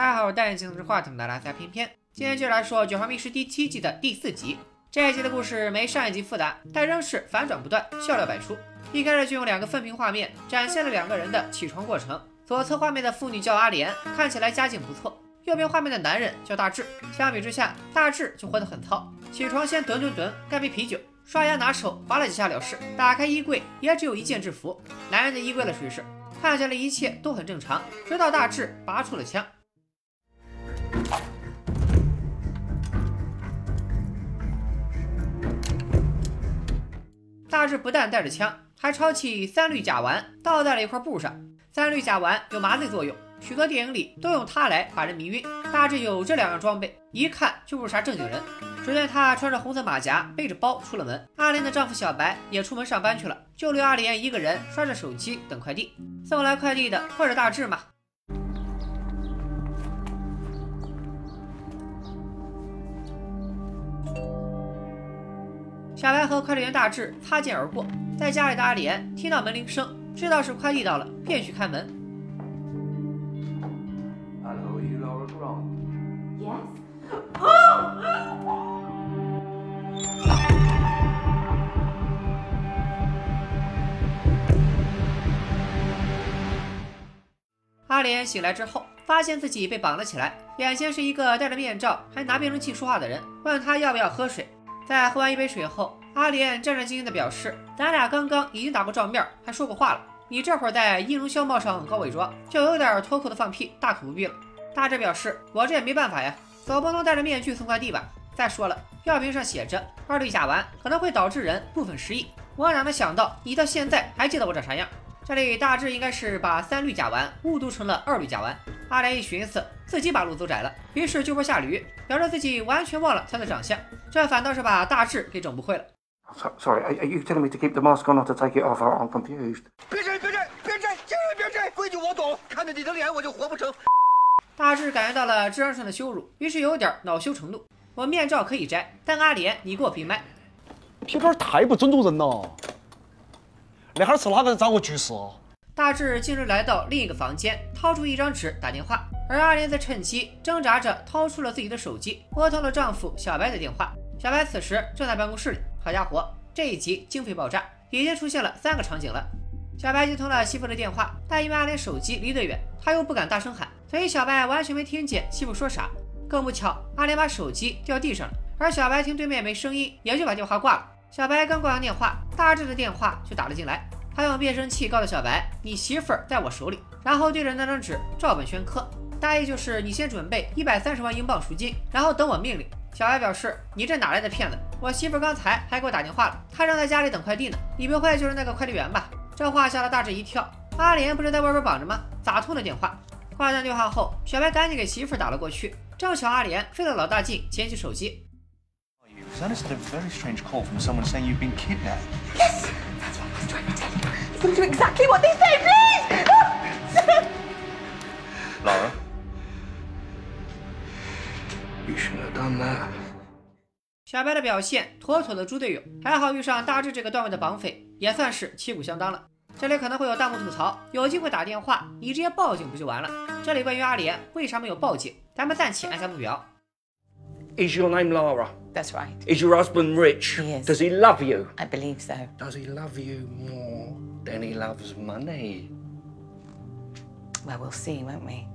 大家好我是戴眼镜的是话筒的拉塞偏偏。今天就来说《九号密室》第七季的第四集。这一集的故事没上一集复杂，但仍是反转不断，笑料百出。一开始就用两个分屏画面展现了两个人的起床过程。左侧画面的妇女叫阿莲，看起来家境不错；右边画面的男人叫大志。相比之下，大志就活得很糙。起床先蹲蹲蹲，干杯啤酒，刷牙拿手划了几下了事。打开衣柜，也只有一件制服。男人的衣柜的水是，看起来一切都很正常，直到大志拔出了枪。大志不但带着枪，还抄起三氯甲烷倒在了一块布上。三氯甲烷有麻醉作用，许多电影里都用它来把人迷晕。大志有这两样装备，一看就不是啥正经人。只见他穿着红色马甲，背着包出了门。阿莲的丈夫小白也出门上班去了，就留阿莲一个人刷着手机等快递。送来快递的或者大志吗？小白和快递员大志擦肩而过，在家里的阿莲听到门铃声，知道是快递到了，便去开门。Hello, you Laura Grant? Yes. 阿莲醒来之后，发现自己被绑了起来，眼前是一个戴着面罩还拿变声器说话的人，问他要不要喝水。在喝完一杯水后，阿莲战战兢兢地表示：“咱俩刚刚已经打过照面，还说过话了。你这会儿在音容笑貌上搞伪装，就有点脱口的放屁，大可不必了。”大志表示：“我这也没办法呀，总不能戴着面具送快递吧？再说了，药瓶上写着二氯甲烷可能会导致人部分失忆，我哪能想到你到现在还记得我长啥样？”这里大致应该是把三氯甲烷误读成了二氯甲烷。阿莲一寻思，自己把路走窄了，于是就坡下驴，表示自己完全忘了他的长相，这反倒是把大志给整不会了。So, sorry, are, you telling me to keep the mask on or to take it off? I'm confused. 别摘，别摘，别摘，千万别摘！规矩我懂，看着你的脸我就活不成。大志感觉到了智商上的羞辱，于是有点恼羞成怒。我面罩可以摘，但阿莲你给我闭麦。撇杆儿太不尊重人了。那哈儿是哪个人掌握局势？大志径直来到另一个房间，掏出一张纸打电话，而阿莲则趁机挣扎着掏出了自己的手机，拨通了丈夫小白的电话。小白此时正在办公室里。好家伙，这一集经费爆炸，已经出现了三个场景了。小白接通了媳妇的电话，但因为阿莲手机离得远，他又不敢大声喊，所以小白完全没听见媳妇说啥。更不巧，阿莲把手机掉地上了，而小白听对面没声音，也就把电话挂了。小白刚挂完电话，大志的电话就打了进来。他用变声器告诉小白：“你媳妇儿在我手里。”然后对着那张纸照本宣科，大意就是你先准备一百三十万英镑赎金，然后等我命令。小白表示：“你这哪来的骗子？我媳妇儿刚才还给我打电话了，她正在家里等快递呢。你不会就是那个快递员吧？”这话吓了大志一跳。阿莲不是在外边绑着吗？咋通的电话？挂断电话后，小白赶紧给媳妇儿打了过去。正巧阿莲费了老大劲捡起手机。I understood a very strange call from someone saying you've been kidnapped. Yes! That's what I was trying to tell you. Got to do exactly what they say, please! Laura? You shouldn't have done that. 小白的表现妥妥的猪队友，还好遇上大志这个段位的绑匪，也算是旗鼓相当了。这里可能会有弹幕吐槽，有机会打电话，你直接报警不就完了？这里关于阿莲为啥没有报警，咱们暂且按下不表。Is your name Lara? That's right. Is your husband rich? He is. Does he love you? I believe so. Does he love you more than he loves money? Well, we'll see, won't we?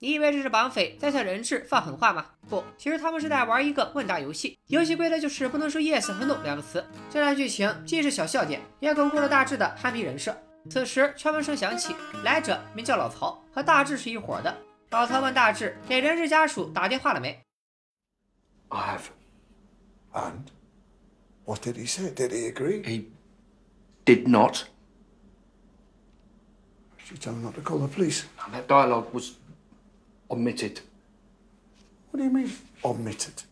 你以为这是绑匪在向人质放狠话吗？不，其实他们是在玩一个问答游戏。游戏规则就是不能说 yes 和 no 两个词。这段剧情既是小笑点，也巩固了大志的憨批人设。此时敲门声响起，来者名叫老曹，和大志是一伙的。老曹问大志给人质家属打电话了没？I have. And what did he say? Did he agree? He did not. She told him not to call the police. And that dialogue was omitted. What do you mean? Omitted.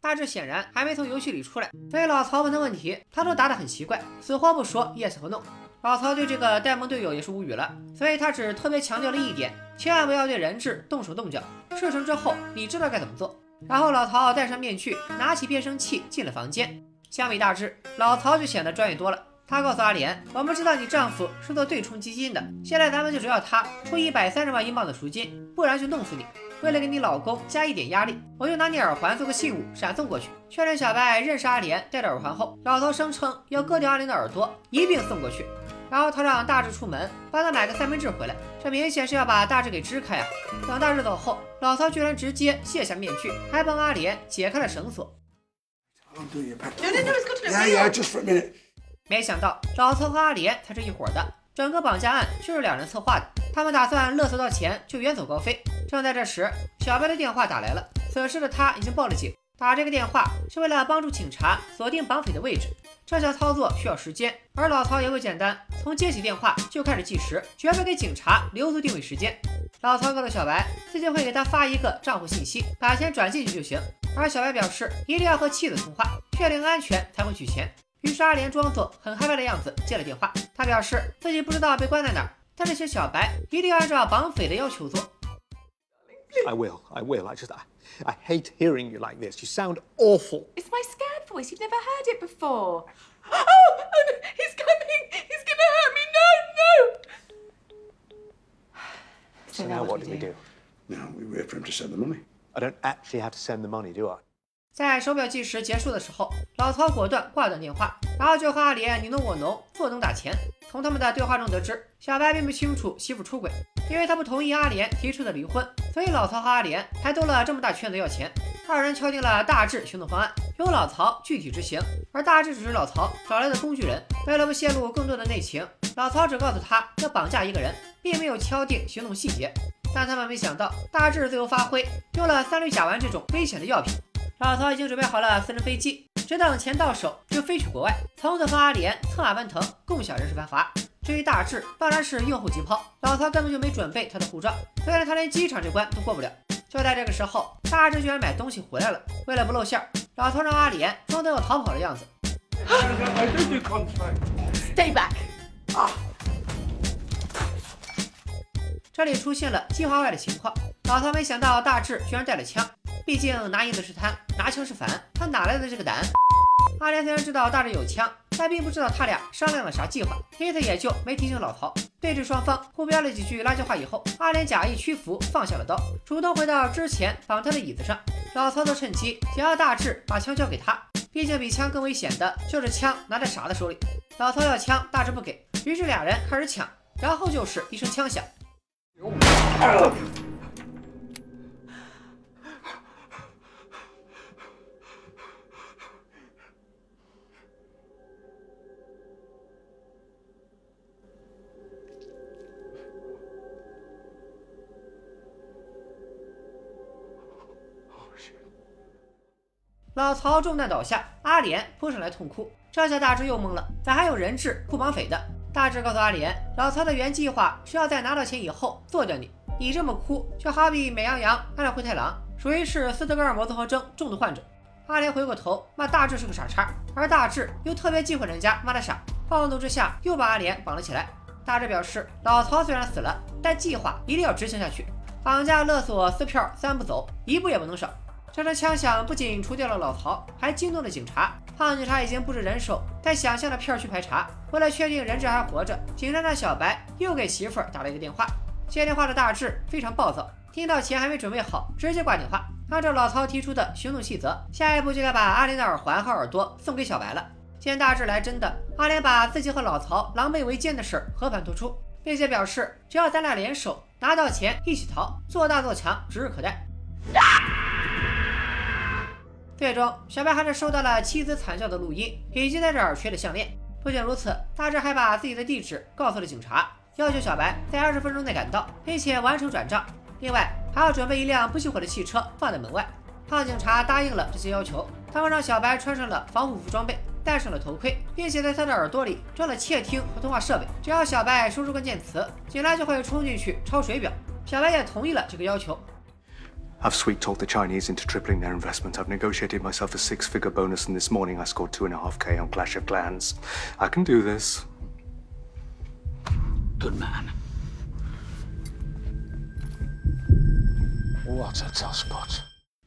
大志显然还没从游戏里出来，所以老曹问他问题，他都答得很奇怪，死活不说 yes 和 no。老曹对这个呆萌队友也是无语了，所以他只特别强调了一点，千万不要对人质动手动脚，事成之后你知道该怎么做。然后老曹戴上面具，拿起变声器进了房间。相比大志，老曹就显得专业多了。他告诉阿莲：“我们知道你丈夫是做对冲基金的，现在咱们就只要他出一百三十万英镑的赎金，不然就弄死你。”为了给你老公加一点压力，我就拿你耳环做个信物闪送过去。确认小白认识阿莲戴着耳环后，老头声称要割掉阿莲的耳朵，一并送过去。然后他让大志出门帮他买个三明治回来，这明显是要把大志给支开啊！等大志走后，老曹居然直接卸下面具，还帮阿莲解开了绳索。没想到老曹和阿莲才是一伙的，整个绑架案就是两人策划的。他们打算勒索到钱就远走高飞。正在这时，小白的电话打来了，此时的他已经报了警。打这个电话是为了帮助警察锁定绑匪的位置，这项操作需要时间，而老曹也不简单，从接起电话就开始计时，绝不给警察留足定位时间。老曹告诉小白，自己会给他发一个账户信息，把钱转进去就行。而小白表示，一定要和妻子通话，确定安全才会取钱。于是阿莲装作很害怕的样子接了电话，他表示自己不知道被关在哪儿，但是请小白一定要按照绑匪的要求做。I will. I will. I just, I, I hate hearing you like this. You sound awful. It's my voice. You've never heard it before. Oh, oh no, he's coming. He's going to hurt me. No, no. So now what do we do? Now we wait for him to send the money. I don't actually have to send the money, do I? 在手表计时结束的时候，老曹果断挂断电话，然后就和阿莲你侬我侬，坐等打钱。从他们的对话中得知，小白并不清楚媳妇出轨，因为他不同意阿莲提出的离婚，所以老曹和阿莲才兜了这么大圈子要钱。二人敲定了大致行动方案，由老曹具体执行，而大致只是老曹找来的工具人。为了不泄露更多的内情，老曹只告诉他要绑架一个人，并没有敲定行动细节。但他们没想到，大致自由发挥，用了三氯甲烷这种危险的药品。老曹已经准备好了私人飞机，只等钱到手就飞去国外，从此和阿莲策马奔腾，共享人世繁华。至于大志，当然是用后即抛，老曹根本就没准备他的护照，虽然他连机场这关都过不了。就在这个时候，大志居然买东西回来了。为了不露馅儿，老头让阿莲装作要逃跑的样子。Stay back. 啊这里出现了计划外的情况，老头没想到大志居然带了枪，毕竟拿银子是贪，拿枪是反，他哪来的这个胆？阿莲虽然知道大志有枪，但并不知道他俩商量了啥计划，因此也就没提醒老头。对峙双方互飙了几句垃圾话以后，阿莲假意屈服，放下了刀，主动回到之前绑他的椅子上。老曹则趁机想要大志把枪交给他，毕竟比枪更危险的就是枪拿在傻子手里。老曹要枪，大志不给，于是俩人开始抢，然后就是一声枪响。老曹中弹倒下，阿莲扑上来痛哭。这下大志又懵了，咋还有人质雇绑匪的？大志告诉阿莲，老曹的原计划是要在拿到钱以后做掉你。你这么哭，就好比美羊羊按了灰太狼，属于是斯德哥尔摩综合征重度患者。阿莲回过头骂大志是个傻叉，而大志又特别忌讳人家骂他傻，暴怒之下又把阿莲绑了起来。大志表示，老曹虽然死了，但计划一定要执行下去，绑架、勒索、撕票三步走，一步也不能少。这声枪响不仅除掉了老曹，还惊动了警察。胖警察已经布置人手，在想象的片儿区排查。为了确定人质还活着，警察让小白又给媳妇儿打了一个电话。接电话的大志非常暴躁，听到钱还没准备好，直接挂电话。按照老曹提出的行动细则，下一步就该把阿莲的耳环和耳朵送给小白了。见大志来真的，阿莲把自己和老曹狼狈为奸的事儿和盘托出，并且表示只要咱俩联手拿到钱一起逃，做大做强指日可待。最终，小白还是收到了妻子惨叫的录音，以及在这儿缺的项链。不仅如此，大志还把自己的地址告诉了警察，要求小白在二十分钟内赶到，并且完成转账。另外，还要准备一辆不熄火的汽车放在门外。胖警察答应了这些要求，他们让小白穿上了防护服装备，戴上了头盔，并且在他的耳朵里装了窃听和通话设备。只要小白说出关键词，警察就会冲进去抄水表。小白也同意了这个要求。I've sweet talked the Chinese into tripling their investment. I've negotiated myself a six figure bonus, and this morning I scored two and a half K on Clash of Clans. I can do this. Good man. What a tosspot.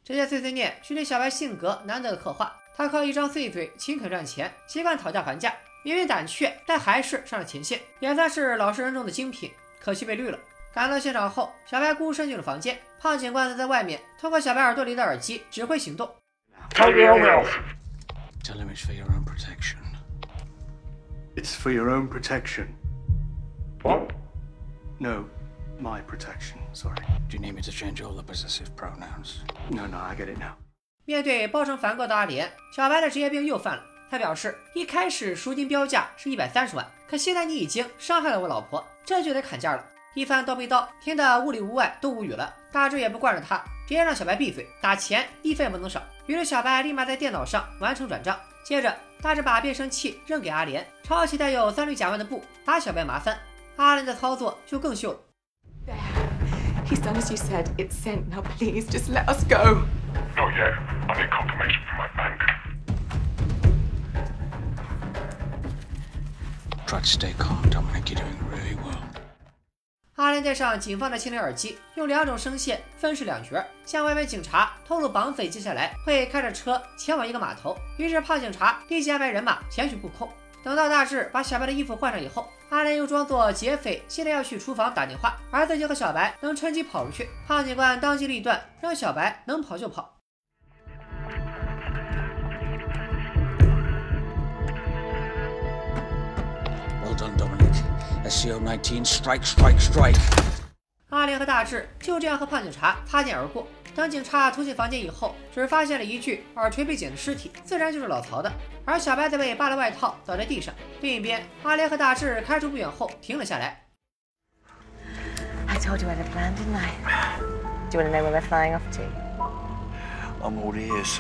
这些碎碎念是对小白性格难得的刻画。他靠一张碎嘴勤恳赚钱，习惯讨价还价，明明胆怯，但还是上了前线，也算是老实人中的精品。可惜被绿了。 赶到现场后，小白孤身进入房间，胖警官则在外面通过小白耳朵里的耳机指挥行动。Tell him it's for your own protection. It's for your own protection. What? No, my protection. Sorry. Do you need me to change all the possessive pronouns? No, no, I get it now. 面对包成凡高的阿莲，小白的职业病又犯了。他表示，一开始赎金标价是一百三十万，可现在你已经伤害了我老婆，这就得砍价了。一番叨逼叨，听得屋里屋外都无语了。大志也不惯着他，直接让小白闭嘴，打钱一分也不能少。于是小白立马在电脑上完成转账，接着大志把变声器扔给阿莲，抄起带有三氯甲烷的布把小白麻翻。阿莲的操作就更秀了。Please, just let us go. 阿莲戴上警方的清理耳机，用两种声线分饰两角，向外面警察透露绑匪接下来会开着车前往一个码头。于是胖警察立即安排人马前去布控。等到大志把小白的衣服换上以后，阿莲又装作劫匪，现在要去厨房打电话，而自己和小白能趁机跑出去。胖警官当机立断，让小白能跑就跑。Well done, Dominic. SCO 19, strike, strike, strike. 阿莲和大志就这样和胖警察擦肩而过。当警察突进房间以后，只发现了一具耳垂被剪的尸体，自然就是老曹的。而小白则被扒了外套，倒在地上。另一边，阿莲和大志开出不远后停了下来。I told you I had a plan, didn't I? Do you want to know where we're flying off to? I'm all ears.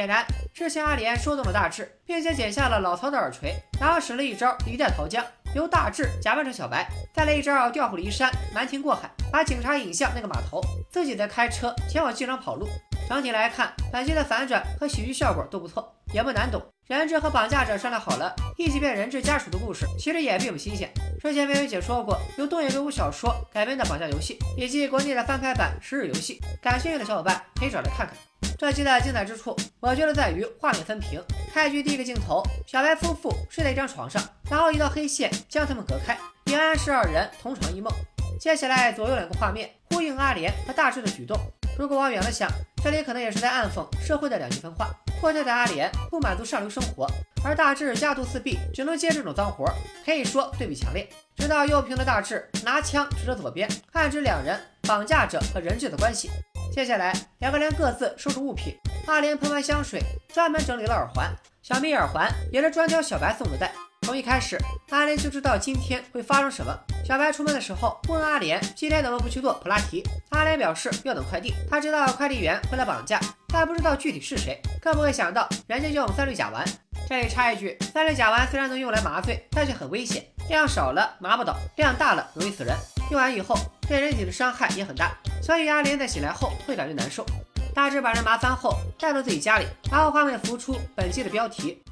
显然，之前阿莲说动了大志，并且剪下了老曹的耳垂，然后使了一招一代逃江，由大志假扮成小白，再来一招调虎离山，瞒天过海，把警察引向那个码头，自己再开车前往机场跑路。整体来看，本集的反转和喜剧效果都不错，也不难懂。人质和绑架者商量好了，一起变人质家属的故事，其实也并不新鲜。之前微微姐说过由东野圭吾小说改编的绑架游戏，以及国内的翻拍版《十日游戏》，感兴趣的小伙伴可以找来看看。这期的精彩之处，我觉得在于画面分屏。开局第一个镜头，小白夫妇睡在一张床上，然后一道黑线将他们隔开，也暗示二人同床异梦。接下来左右两个画面呼应阿莲和大志的举动。如果往远了想，这里可能也是在暗讽社会的两极分化。破胎的阿莲不满足上流生活，而大志家徒四壁，只能接这种脏活，可以说对比强烈。直到右屏的大志拿枪指着左边，暗指两人绑架者和人质的关系。接下来，两个人各自收拾物品。阿莲喷完香水，专门整理了耳环，小米耳环也是专挑小白送的戴。从一开始，阿莲就知道今天会发生什么。小白出门的时候问阿莲今天怎么不去做普拉提，阿莲表示要等快递。他知道快递员会来绑架，但不知道具体是谁，更不会想到人家用三氯甲烷。这里插一句，三氯甲烷虽然能用来麻醉，但却很危险，量少了麻不倒，量大了容易死人。用完以后对人体的伤害也很大，所以阿莲在醒来后会感觉难受。大致把人麻翻后带到自己家里，然后画面浮出本期的标题。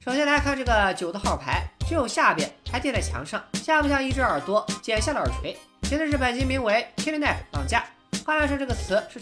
首先来看这个九的号牌，只有下边还钉在墙上，像不像一只耳朵剪下了耳垂？写的是本集名为 kidnap 绑架。画面上这个词是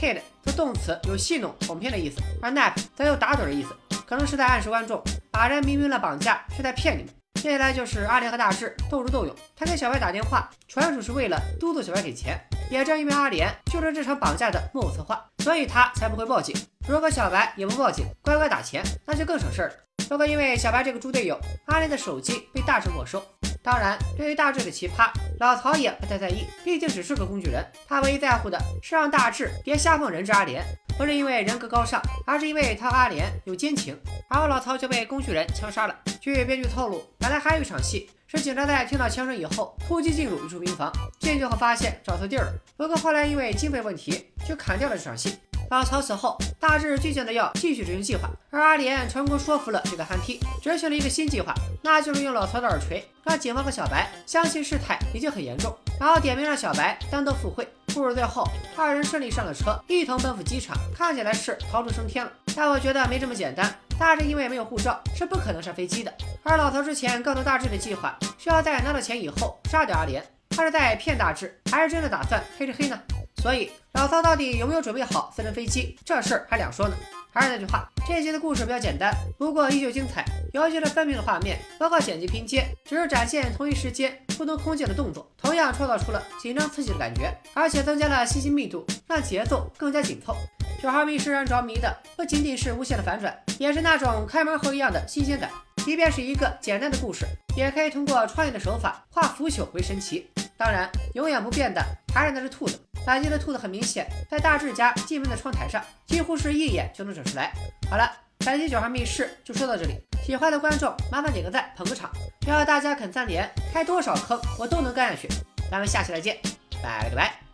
Kid，则动词有戏弄、哄骗的意思，而 nap 则有打盹的意思，可能是在暗示观众，把人迷晕了绑架是在骗你们。接下来就是阿莲和大志斗智斗勇，他给小白打电话，纯属是为了督促小白给钱。也正因为阿莲就是这场绑架的幕后策划，所以他才不会报警。如果小白也不报警，乖乖打钱，那就更省事儿了。如果因为小白这个猪队友，阿莲的手机被大志没收，当然，对于大志的奇葩，老曹也不太在意，毕竟只是个工具人。他唯一在乎的是让大志别瞎碰人质阿莲，不是因为人格高尚，而是因为他和阿莲有奸情。然后老曹就被工具人枪杀了。据编剧透露，本来还有一场戏是警察在听到枪声以后突击进入一处民房，进去后发现找错地儿了，不过后来因为经费问题，就砍掉了这场戏。老曹死后，大志倔强的要继续执行计划，而阿莲成功说服了这个憨批，执行了一个新计划，那就是用老曹的耳垂让警方和小白相信事态已经很严重，然后点名让小白单独赴会。故事最后，二人顺利上了车，一同奔赴机场，看起来是逃出升天了。但我觉得没这么简单，大志因为没有护照，是不可能上飞机的。而老曹之前告诉大志的计划，需要在拿到钱以后杀掉阿莲，他是在骗大志，还是真的打算黑吃黑呢？所以老曹到底有没有准备好私人飞机，这事儿还两说呢。还是那句话，这集的故事比较简单，不过依旧精彩。尤其是分屏的画面，包括剪辑拼接，只是展现同一时间不同空间的动作，同样创造出了紧张刺激的感觉，而且增加了信息密度，让节奏更加紧凑。九号密室让人着迷的不仅仅是无限的反转，也是那种开门后一样的新鲜感。即便是一个简单的故事，也可以通过创意的手法化腐朽为神奇。当然，永远不变的还是那只兔子。打击的兔子很明显，在大志家进门的窗台上，几乎是一眼就能整出来。好了，本期九号密室就说到这里，喜欢的观众麻烦点个赞捧个场，只要大家肯三连，开多少坑我都能干下去。咱们下期再见，拜了个拜。